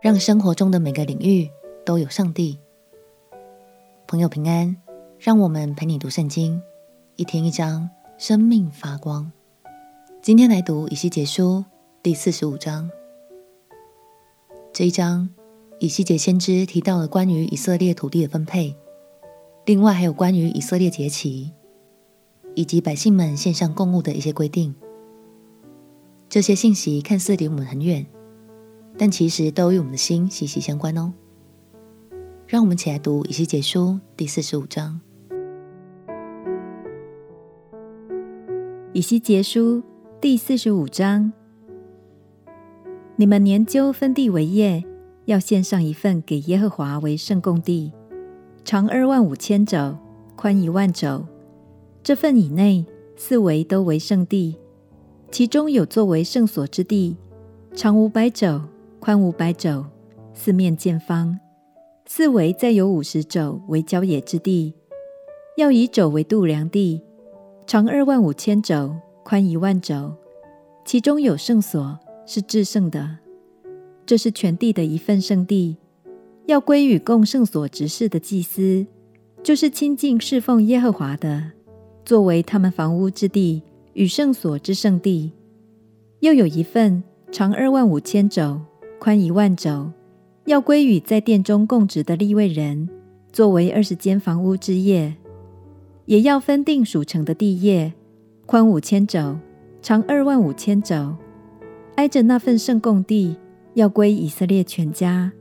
让生活中的每个领域都有上帝。朋友平安，让我们陪你读圣经，一天一章，生命发光。今天来读以西结书第四十五章。这一章，以西结先知提到了关于以色列土地的分配，另外还有关于以色列节期以及百姓们献上供物的一些规定。这些信息看似离我们很远。但其实都与我们的心息息相关哦。让我们起来读以西结书第四十五章。以西结书第四十五章：你们研究分地为业，要献上一份给耶和华为圣供地，长二万五千肘，宽一万肘。这份以内四围都为圣地，其中有作为圣所之地，长五百肘。宽五百肘，四面见方，四围再有五十肘为郊野之地，要以肘为度量地，长二万五千肘，宽一万肘。其中有圣所，是至圣的，这是全地的一份圣地，要归与供圣所执事的祭司，就是亲近侍奉耶和华的，作为他们房屋之地与圣所之圣地。又有一份长二万五千肘。宽一万肘，要归与在殿中供职的立位人，作为二十间房屋之业；也要分定属城的地业，宽五千肘，长二万五千肘，挨着那份圣供地，要归以色列全家。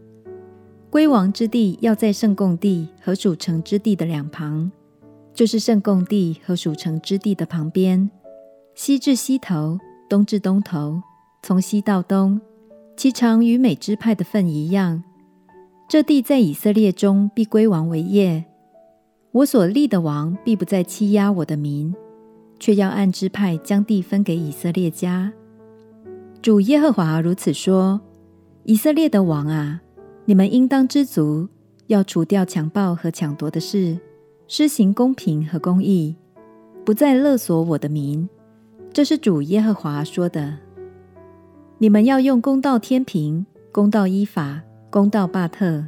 归王之地要在圣供地和属城之地的两旁，就是圣供地和属城之地的旁边，西至西头，东至东头，从西到东。其长与每支派的份一样，这地在以色列中必归王为业。我所立的王必不再欺压我的民，却要按支派将地分给以色列家。主耶和华如此说：以色列的王啊，你们应当知足，要除掉强暴和抢夺的事，施行公平和公义，不再勒索我的民。这是主耶和华说的。你们要用公道天平，公道伊法，公道巴特。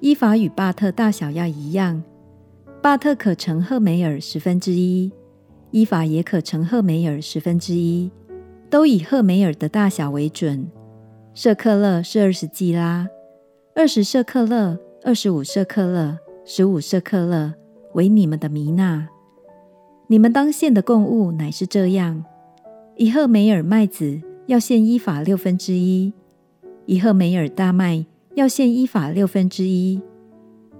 伊法与巴特大小要一样。巴特可乘赫梅尔十分之一，伊法也可乘赫梅尔十分之一，都以赫梅尔的大小为准。舍克勒是二十基拉，二十舍克勒，二十五舍克勒，十五舍克勒为你们的弥纳。你们当献的供物乃是这样：以赫梅尔麦子。要献伊法六分之一，以赫梅尔大麦要献伊法六分之一。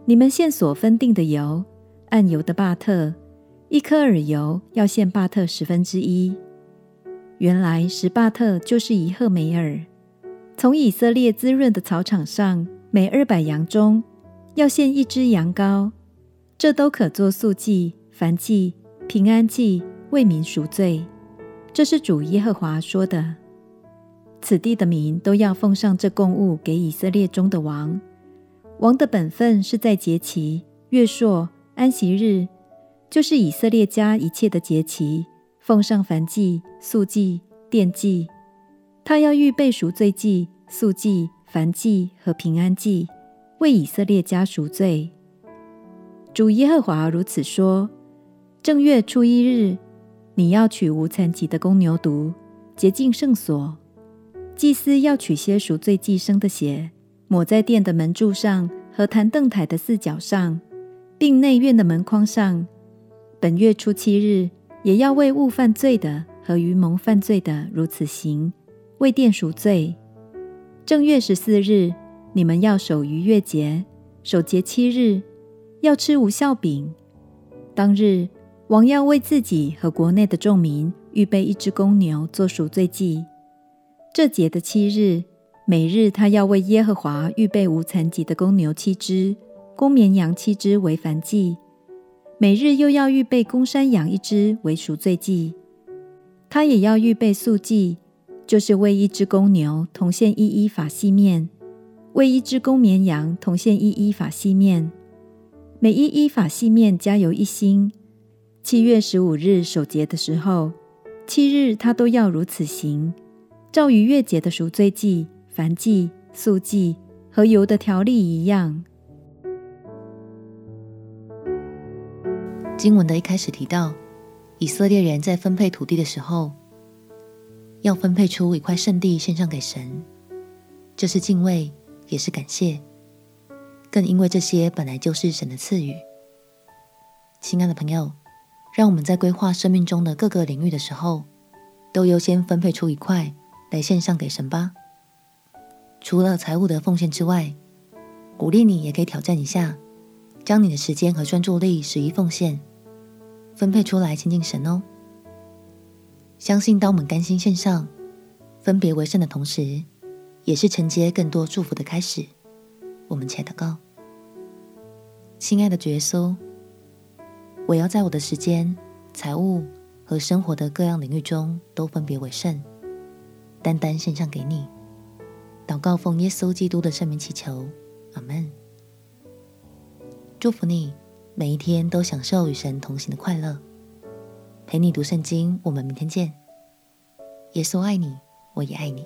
你们献所分定的油，按油的巴特，一柯尔油要献巴特十分之一。原来十巴特就是一赫梅尔。从以色列滋润的草场上，每二百羊中要献一只羊羔，这都可作素祭、燔祭、平安祭，为民赎罪。这是主耶和华说的。此地的民都要奉上这供物给以色列中的王。王的本分是在节期、月朔、安息日，就是以色列家一切的节期，奉上燔祭、素祭、奠祭。他要预备赎罪祭、素祭、燔祭和平安祭，为以色列家赎罪。主耶和华如此说：正月初一日，你要取无残疾的公牛犊，洁净圣所。祭司要取些赎罪祭牲的血，抹在殿的门柱上和坛凳台的四角上，并内院的门框上。本月初七日，也要为误犯罪的和愚蒙犯罪的如此行，为殿赎罪。正月十四日，你们要守逾越节，守节七日，要吃无酵饼。当日，王要为自己和国内的众民预备一只公牛做赎罪祭。这节的七日，每日他要为耶和华预备无残疾的公牛七只，公绵羊七只为燔祭；每日又要预备公山羊一只为赎罪祭。他也要预备素祭，就是为一只公牛同献一伊法细面，为一只公绵羊同献一伊法细面。每一伊法细面加油一欣。七月十五日守节的时候，七日他都要如此行。照逾越节的赎罪祭、燔祭、素祭、和油的条例一样。经文的一开始提到，以色列人在分配土地的时候，要分配出一块圣地献上给神，这是敬畏，也是感谢，更因为这些本来就是神的赐予。亲爱的朋友，让我们在规划生命中的各个领域的时候，都优先分配出一块来献上给神吧。除了财务的奉献之外，鼓励你也可以挑战一下，将你的时间和专注力十一奉献。分配出来亲近神哦。相信当我们甘心献上、分别为圣的同时，也是承接更多祝福的开始。我们且祷告：亲爱的主耶稣，我要在我的时间、财务和生活的各样领域中都分别为圣，单单献上给你。祷告奉耶稣基督的圣名祈求，阿门。祝福你。每一天都享受与神同行的快乐，陪你读圣经。我们明天见。耶稣爱你，我也爱你。